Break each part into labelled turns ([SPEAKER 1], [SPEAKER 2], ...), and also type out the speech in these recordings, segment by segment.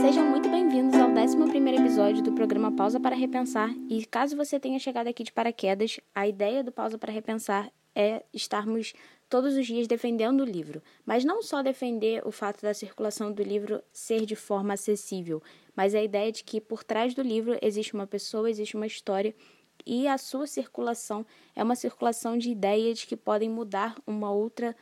[SPEAKER 1] Sejam muito bem-vindos ao 11 episódio do programa Pausa para Repensar. E caso você tenha chegado aqui de paraquedas, a ideia do Pausa para Repensar é estarmos todos os dias defendendo o livro, mas não só defender o fato da circulação do livro ser de forma acessível, mas a ideia de que por trás do livro existe uma pessoa, existe uma história e a sua circulação é uma circulação de ideias que podem mudar uma outra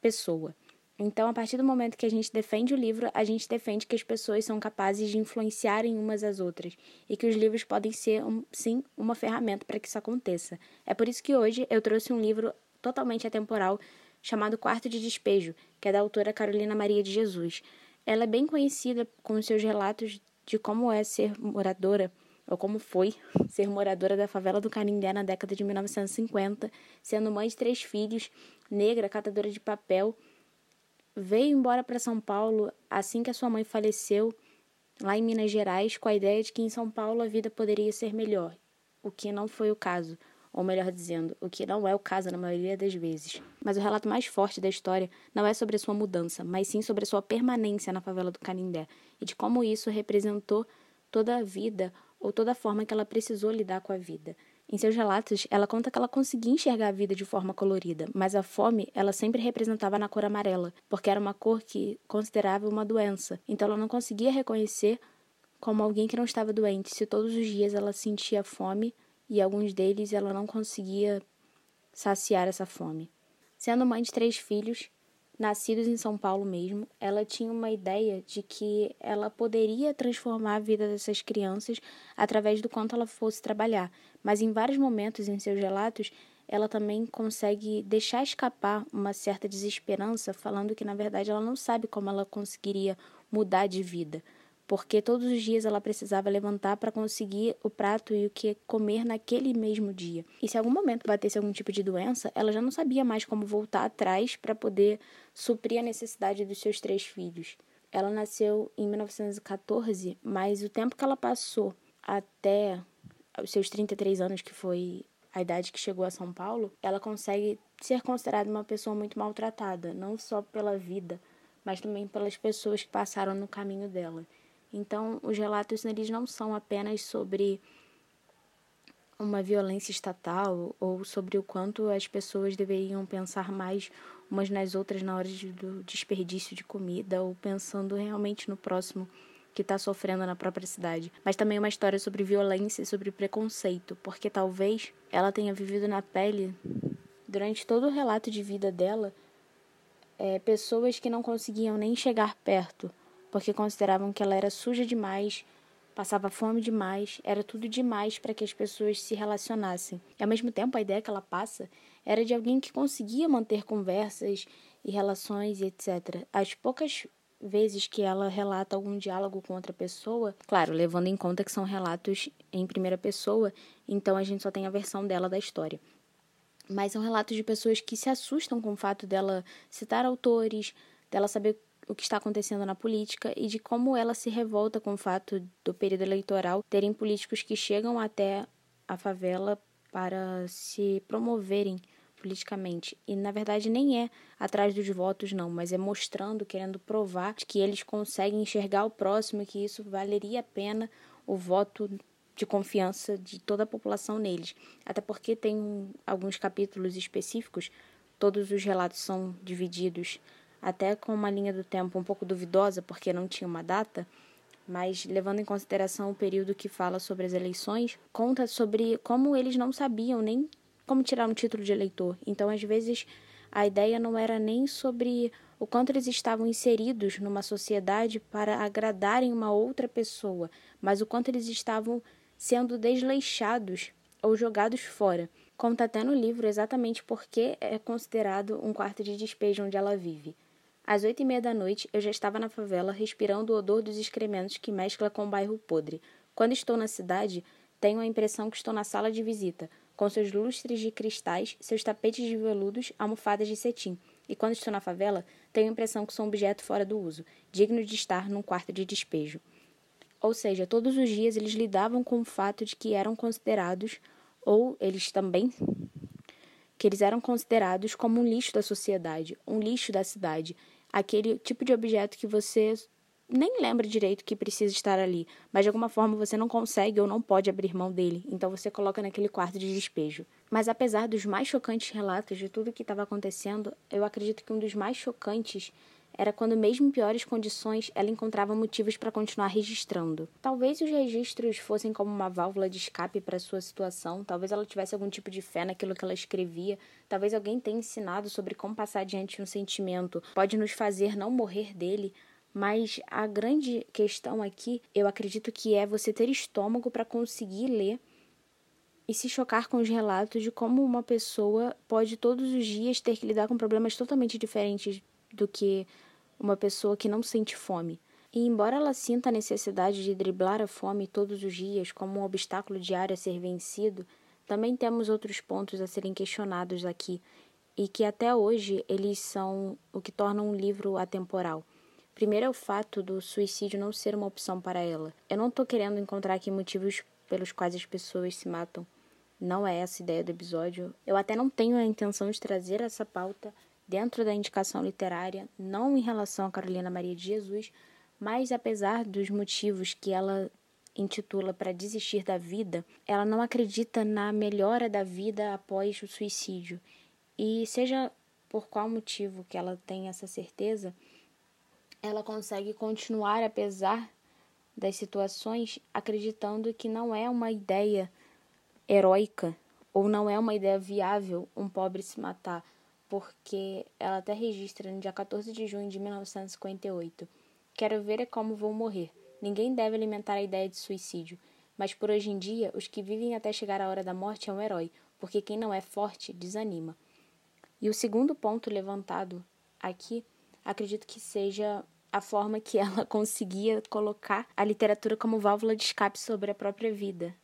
[SPEAKER 1] pessoa. Então, a partir do momento que a gente defende o livro, a gente defende que as pessoas são capazes de influenciarem umas às outras e que os livros podem ser, sim, uma ferramenta para que isso aconteça. É por isso que hoje eu trouxe um livro totalmente atemporal chamado Quarto de Despejo, que é da autora Carolina Maria de Jesus. Ela é bem conhecida com seus relatos de como é ser moradora ou como foi ser moradora da favela do Canindé na década de 1950, sendo mãe de três filhos, negra, catadora de papel veio embora para São Paulo assim que a sua mãe faleceu, lá em Minas Gerais, com a ideia de que em São Paulo a vida poderia ser melhor, o que não foi o caso, ou melhor dizendo, o que não é o caso na maioria das vezes. Mas o relato mais forte da história não é sobre a sua mudança, mas sim sobre a sua permanência na favela do Canindé e de como isso representou toda a vida ou toda a forma que ela precisou lidar com a vida. Em seus relatos, ela conta que ela conseguia enxergar a vida de forma colorida, mas a fome ela sempre representava na cor amarela, porque era uma cor que considerava uma doença. Então ela não conseguia reconhecer como alguém que não estava doente, se todos os dias ela sentia fome e alguns deles ela não conseguia saciar essa fome. Sendo mãe de três filhos, nascidos em São Paulo mesmo, ela tinha uma ideia de que ela poderia transformar a vida dessas crianças através do quanto ela fosse trabalhar, mas em vários momentos em seus relatos ela também consegue deixar escapar uma certa desesperança, falando que na verdade ela não sabe como ela conseguiria mudar de vida porque todos os dias ela precisava levantar para conseguir o prato e o que comer naquele mesmo dia. E se algum momento batesse algum tipo de doença, ela já não sabia mais como voltar atrás para poder suprir a necessidade dos seus três filhos. Ela nasceu em 1914, mas o tempo que ela passou até os seus 33 anos, que foi a idade que chegou a São Paulo, ela consegue ser considerada uma pessoa muito maltratada, não só pela vida, mas também pelas pessoas que passaram no caminho dela. Então, os relatos eles não são apenas sobre uma violência estatal ou sobre o quanto as pessoas deveriam pensar mais umas nas outras na hora de, do desperdício de comida ou pensando realmente no próximo que está sofrendo na própria cidade. Mas também uma história sobre violência e sobre preconceito, porque talvez ela tenha vivido na pele, durante todo o relato de vida dela, é, pessoas que não conseguiam nem chegar perto porque consideravam que ela era suja demais, passava fome demais, era tudo demais para que as pessoas se relacionassem. E ao mesmo tempo, a ideia que ela passa era de alguém que conseguia manter conversas e relações e etc. As poucas vezes que ela relata algum diálogo com outra pessoa, claro, levando em conta que são relatos em primeira pessoa, então a gente só tem a versão dela da história. Mas são relatos de pessoas que se assustam com o fato dela citar autores, dela saber o que está acontecendo na política e de como ela se revolta com o fato do período eleitoral terem políticos que chegam até a favela para se promoverem politicamente. E na verdade nem é atrás dos votos, não, mas é mostrando, querendo provar que eles conseguem enxergar o próximo e que isso valeria a pena o voto de confiança de toda a população neles. Até porque tem alguns capítulos específicos, todos os relatos são divididos até com uma linha do tempo um pouco duvidosa, porque não tinha uma data, mas levando em consideração o período que fala sobre as eleições, conta sobre como eles não sabiam nem como tirar um título de eleitor. Então, às vezes, a ideia não era nem sobre o quanto eles estavam inseridos numa sociedade para agradarem uma outra pessoa, mas o quanto eles estavam sendo desleixados ou jogados fora. Conta até no livro exatamente por que é considerado um quarto de despejo onde ela vive. Às oito e meia da noite, eu já estava na favela, respirando o odor dos excrementos que mescla com o bairro podre. Quando estou na cidade, tenho a impressão que estou na sala de visita, com seus lustres de cristais, seus tapetes de veludos, almofadas de cetim. E quando estou na favela, tenho a impressão que sou um objeto fora do uso, digno de estar num quarto de despejo. Ou seja, todos os dias eles lidavam com o fato de que eram considerados, ou eles também que eles eram considerados como um lixo da sociedade, um lixo da cidade, aquele tipo de objeto que você nem lembra direito que precisa estar ali, mas de alguma forma você não consegue ou não pode abrir mão dele, então você coloca naquele quarto de despejo. Mas apesar dos mais chocantes relatos de tudo que estava acontecendo, eu acredito que um dos mais chocantes era quando, mesmo em piores condições, ela encontrava motivos para continuar registrando. Talvez os registros fossem como uma válvula de escape para sua situação, talvez ela tivesse algum tipo de fé naquilo que ela escrevia, talvez alguém tenha ensinado sobre como passar adiante um sentimento pode nos fazer não morrer dele. Mas a grande questão aqui, eu acredito que é você ter estômago para conseguir ler e se chocar com os relatos de como uma pessoa pode todos os dias ter que lidar com problemas totalmente diferentes do que uma pessoa que não sente fome. E embora ela sinta a necessidade de driblar a fome todos os dias como um obstáculo diário a ser vencido, também temos outros pontos a serem questionados aqui, e que até hoje eles são o que torna um livro atemporal. Primeiro é o fato do suicídio não ser uma opção para ela. Eu não estou querendo encontrar aqui motivos pelos quais as pessoas se matam. Não é essa a ideia do episódio. Eu até não tenho a intenção de trazer essa pauta dentro da indicação literária, não em relação a Carolina Maria de Jesus, mas apesar dos motivos que ela intitula para desistir da vida, ela não acredita na melhora da vida após o suicídio. E seja por qual motivo que ela tem essa certeza, ela consegue continuar apesar das situações, acreditando que não é uma ideia heróica ou não é uma ideia viável um pobre se matar porque ela até registra no dia 14 de junho de 1958. Quero ver é como vou morrer. Ninguém deve alimentar a ideia de suicídio, mas por hoje em dia, os que vivem até chegar à hora da morte é um herói, porque quem não é forte desanima. E o segundo ponto levantado aqui, acredito que seja a forma que ela conseguia colocar a literatura como válvula de escape sobre a própria vida.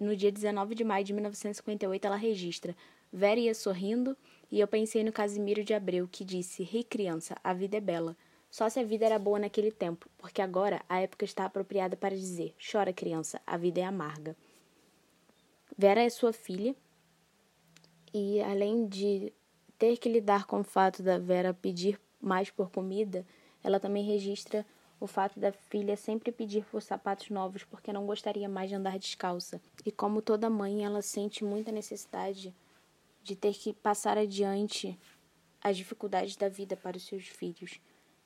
[SPEAKER 1] No dia 19 de maio de 1958, ela registra: Vera ia sorrindo e eu pensei no Casimiro de Abreu, que disse: Ri, criança, a vida é bela. Só se a vida era boa naquele tempo, porque agora a época está apropriada para dizer: Chora, criança, a vida é amarga. Vera é sua filha, e além de ter que lidar com o fato da Vera pedir mais por comida, ela também registra o fato da filha sempre pedir por sapatos novos porque não gostaria mais de andar descalça. E como toda mãe, ela sente muita necessidade de ter que passar adiante as dificuldades da vida para os seus filhos.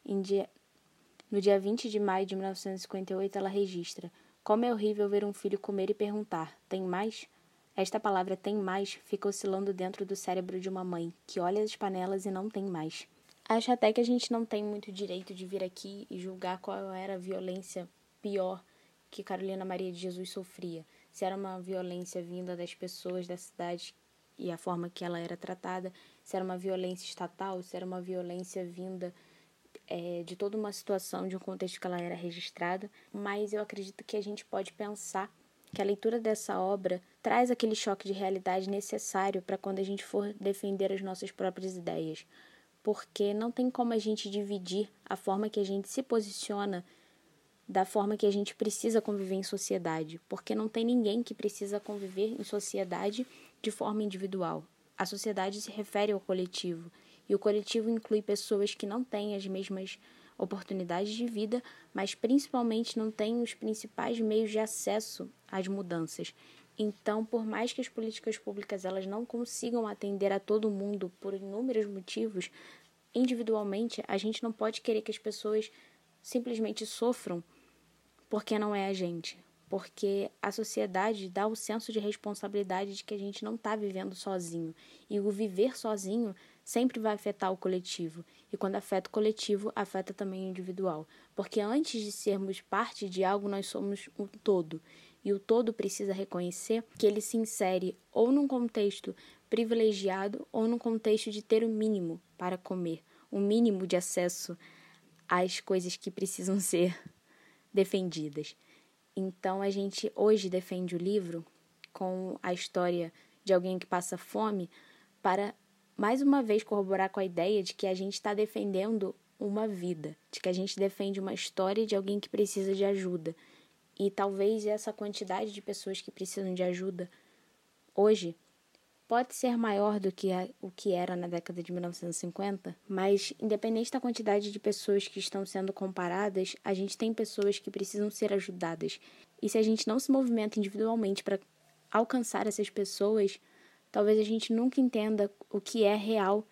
[SPEAKER 1] Dia, no dia 20 de maio de 1958, ela registra: Como é horrível ver um filho comer e perguntar: Tem mais? Esta palavra tem mais fica oscilando dentro do cérebro de uma mãe que olha as panelas e não tem mais. Acho até que a gente não tem muito direito de vir aqui e julgar qual era a violência pior que Carolina Maria de Jesus sofria. Se era uma violência vinda das pessoas da cidade e a forma que ela era tratada, se era uma violência estatal, se era uma violência vinda é, de toda uma situação, de um contexto que ela era registrada, mas eu acredito que a gente pode pensar que a leitura dessa obra traz aquele choque de realidade necessário para quando a gente for defender as nossas próprias ideias, porque não tem como a gente dividir a forma que a gente se posiciona da forma que a gente precisa conviver em sociedade, porque não tem ninguém que precisa conviver em sociedade de forma individual. A sociedade se refere ao coletivo, e o coletivo inclui pessoas que não têm as mesmas oportunidades de vida, mas principalmente não têm os principais meios de acesso às mudanças. Então, por mais que as políticas públicas elas não consigam atender a todo mundo por inúmeros motivos, individualmente a gente não pode querer que as pessoas simplesmente sofram porque não é a gente, porque a sociedade dá o senso de responsabilidade de que a gente não está vivendo sozinho. E o viver sozinho sempre vai afetar o coletivo. E quando afeta o coletivo, afeta também o individual. Porque antes de sermos parte de algo, nós somos um todo. E o todo precisa reconhecer que ele se insere ou num contexto privilegiado ou num contexto de ter o mínimo para comer, o mínimo de acesso às coisas que precisam ser defendidas. Então a gente hoje defende o livro com a história de alguém que passa fome para mais uma vez corroborar com a ideia de que a gente está defendendo uma vida, de que a gente defende uma história de alguém que precisa de ajuda. E talvez essa quantidade de pessoas que precisam de ajuda hoje pode ser maior do que a, o que era na década de 1950, mas independente da quantidade de pessoas que estão sendo comparadas, a gente tem pessoas que precisam ser ajudadas. E se a gente não se movimenta individualmente para alcançar essas pessoas, talvez a gente nunca entenda o que é real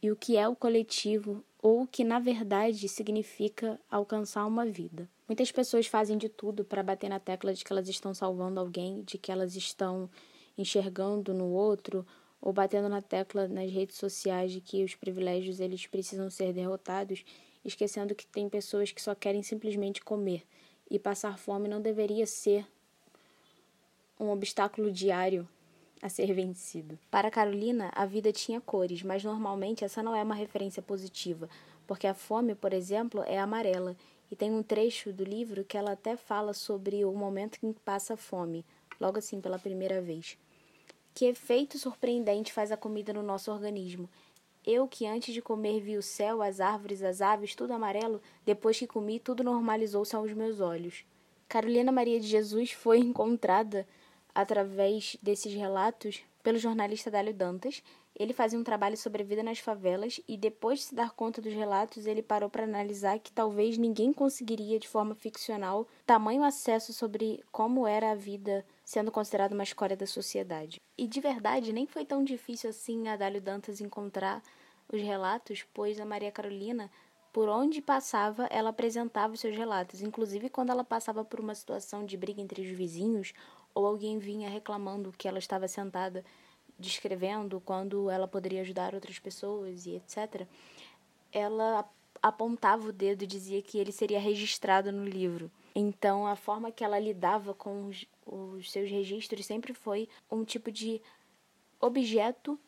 [SPEAKER 1] e o que é o coletivo ou o que na verdade significa alcançar uma vida. Muitas pessoas fazem de tudo para bater na tecla de que elas estão salvando alguém, de que elas estão enxergando no outro ou batendo na tecla nas redes sociais de que os privilégios eles precisam ser derrotados, esquecendo que tem pessoas que só querem simplesmente comer. E passar fome não deveria ser um obstáculo diário a ser vencido. Para Carolina, a vida tinha cores, mas normalmente essa não é uma referência positiva, porque a fome, por exemplo, é amarela. E tem um trecho do livro que ela até fala sobre o momento em que passa fome, logo assim pela primeira vez. Que efeito surpreendente faz a comida no nosso organismo. Eu que antes de comer vi o céu, as árvores, as aves, tudo amarelo, depois que comi, tudo normalizou-se aos meus olhos. Carolina Maria de Jesus foi encontrada através desses relatos pelo jornalista Dálio Dantas, ele fazia um trabalho sobre a vida nas favelas e, depois de se dar conta dos relatos, ele parou para analisar que talvez ninguém conseguiria, de forma ficcional, tamanho acesso sobre como era a vida sendo considerada uma escória da sociedade. E, de verdade, nem foi tão difícil assim a Dálio Dantas encontrar os relatos, pois a Maria Carolina, por onde passava, ela apresentava os seus relatos, inclusive quando ela passava por uma situação de briga entre os vizinhos ou alguém vinha reclamando que ela estava sentada descrevendo quando ela poderia ajudar outras pessoas e etc., ela apontava o dedo e dizia que ele seria registrado no livro. Então, a forma que ela lidava com os, os seus registros sempre foi um tipo de objeto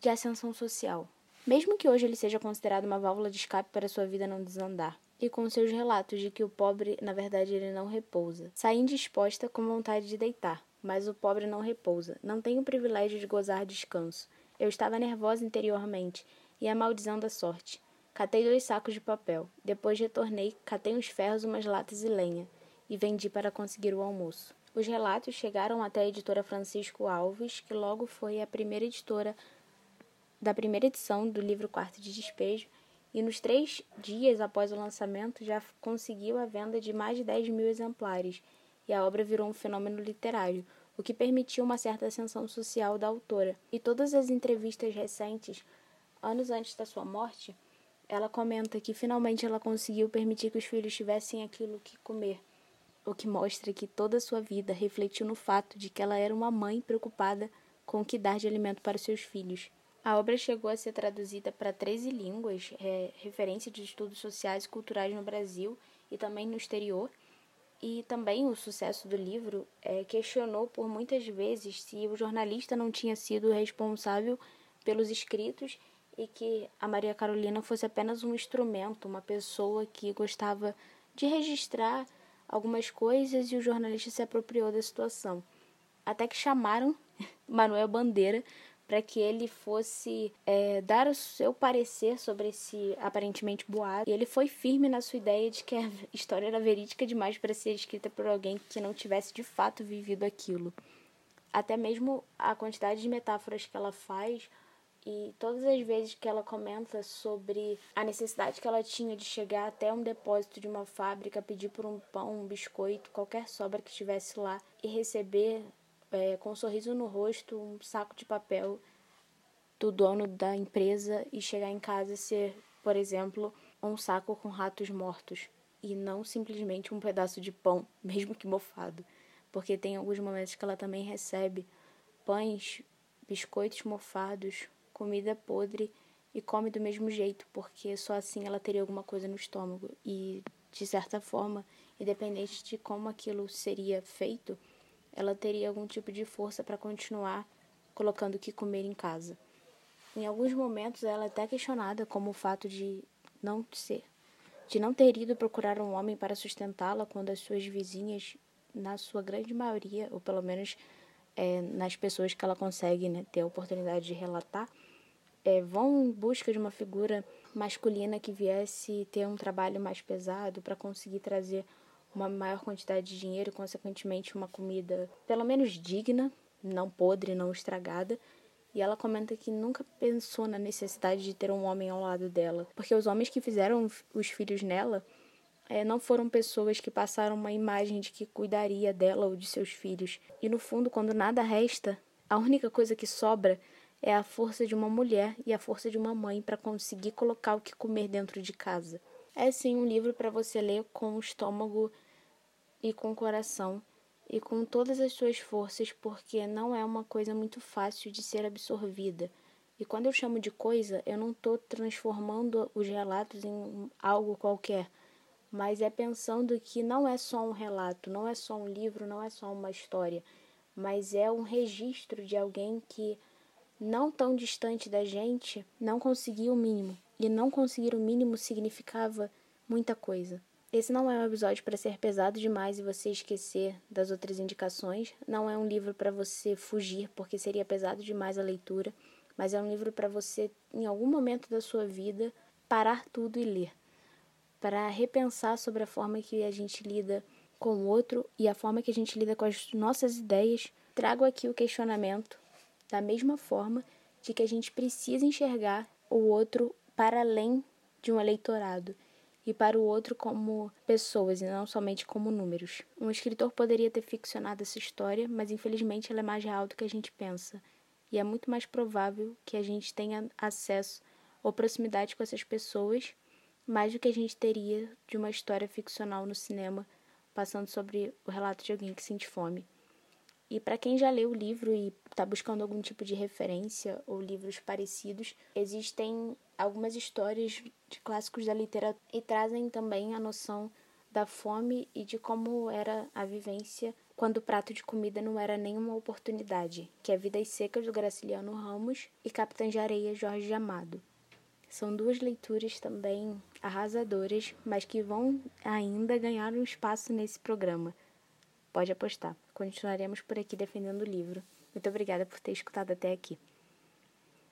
[SPEAKER 1] de ascensão social. Mesmo que hoje ele seja considerado uma válvula de escape para sua vida não desandar, e com seus relatos de que o pobre, na verdade, ele não repousa. Saí indisposta com vontade de deitar, mas o pobre não repousa, não tem o privilégio de gozar descanso. Eu estava nervosa interiormente e a sorte. Catei dois sacos de papel. Depois retornei, catei uns ferros, umas latas e lenha, e vendi para conseguir o almoço. Os relatos chegaram até a editora Francisco Alves, que logo foi a primeira editora da primeira edição do livro Quarto de Despejo, e nos três dias após o lançamento já conseguiu a venda de mais de 10 mil exemplares, e a obra virou um fenômeno literário, o que permitiu uma certa ascensão social da autora. E todas as entrevistas recentes, anos antes da sua morte, ela comenta que finalmente ela conseguiu permitir que os filhos tivessem aquilo que comer, o que mostra que toda a sua vida refletiu no fato de que ela era uma mãe preocupada com o que dar de alimento para seus filhos. A obra chegou a ser traduzida para 13 línguas, é, referência de estudos sociais e culturais no Brasil e também no exterior. E também o sucesso do livro é, questionou por muitas vezes se o jornalista não tinha sido responsável pelos escritos e que a Maria Carolina fosse apenas um instrumento, uma pessoa que gostava de registrar algumas coisas e o jornalista se apropriou da situação. Até que chamaram Manuel Bandeira para que ele fosse é, dar o seu parecer sobre esse aparentemente boato. E ele foi firme na sua ideia de que a história era verídica demais para ser escrita por alguém que não tivesse de fato vivido aquilo. Até mesmo a quantidade de metáforas que ela faz e todas as vezes que ela comenta sobre a necessidade que ela tinha de chegar até um depósito de uma fábrica, pedir por um pão, um biscoito, qualquer sobra que estivesse lá e receber é, com um sorriso no rosto, um saco de papel do dono da empresa e chegar em casa e ser, por exemplo, um saco com ratos mortos e não simplesmente um pedaço de pão, mesmo que mofado, porque tem alguns momentos que ela também recebe pães, biscoitos mofados, comida podre e come do mesmo jeito, porque só assim ela teria alguma coisa no estômago e de certa forma, independente de como aquilo seria feito, ela teria algum tipo de força para continuar colocando o que comer em casa. Em alguns momentos ela é até questionada como o fato de não ser, de não ter ido procurar um homem para sustentá-la quando as suas vizinhas, na sua grande maioria, ou pelo menos é, nas pessoas que ela consegue né, ter a oportunidade de relatar, é, vão em busca de uma figura masculina que viesse ter um trabalho mais pesado para conseguir trazer uma maior quantidade de dinheiro e, consequentemente, uma comida pelo menos digna, não podre, não estragada, E ela comenta que nunca pensou na necessidade de ter um homem ao lado dela, porque os homens que fizeram os filhos nela é, não foram pessoas que passaram uma imagem de que cuidaria dela ou de seus filhos. E no fundo, quando nada resta, a única coisa que sobra é a força de uma mulher e a força de uma mãe para conseguir colocar o que comer dentro de casa. É sim um livro para você ler com o estômago e com o coração e com todas as suas forças, porque não é uma coisa muito fácil de ser absorvida. E quando eu chamo de coisa, eu não estou transformando os relatos em algo qualquer, mas é pensando que não é só um relato, não é só um livro, não é só uma história, mas é um registro de alguém que não tão distante da gente, não conseguia o mínimo. E não conseguir o mínimo significava muita coisa. Esse não é um episódio para ser pesado demais e você esquecer das outras indicações. Não é um livro para você fugir, porque seria pesado demais a leitura. Mas é um livro para você, em algum momento da sua vida, parar tudo e ler. Para repensar sobre a forma que a gente lida com o outro e a forma que a gente lida com as nossas ideias. Trago aqui o questionamento da mesma forma de que a gente precisa enxergar o outro para além de um eleitorado e para o outro como pessoas e não somente como números. Um escritor poderia ter ficcionado essa história, mas infelizmente ela é mais real do que a gente pensa, e é muito mais provável que a gente tenha acesso ou proximidade com essas pessoas mais do que a gente teria de uma história ficcional no cinema passando sobre o relato de alguém que sente fome. E para quem já leu o livro e está buscando algum tipo de referência ou livros parecidos, existem algumas histórias de clássicos da literatura e trazem também a noção da fome e de como era a vivência quando o prato de comida não era nenhuma oportunidade, que é Vidas Secas do Graciliano Ramos e Capitã de Areia Jorge Amado. São duas leituras também arrasadoras, mas que vão ainda ganhar um espaço nesse programa. Pode apostar. Continuaremos por aqui defendendo o livro. Muito obrigada por ter escutado até aqui.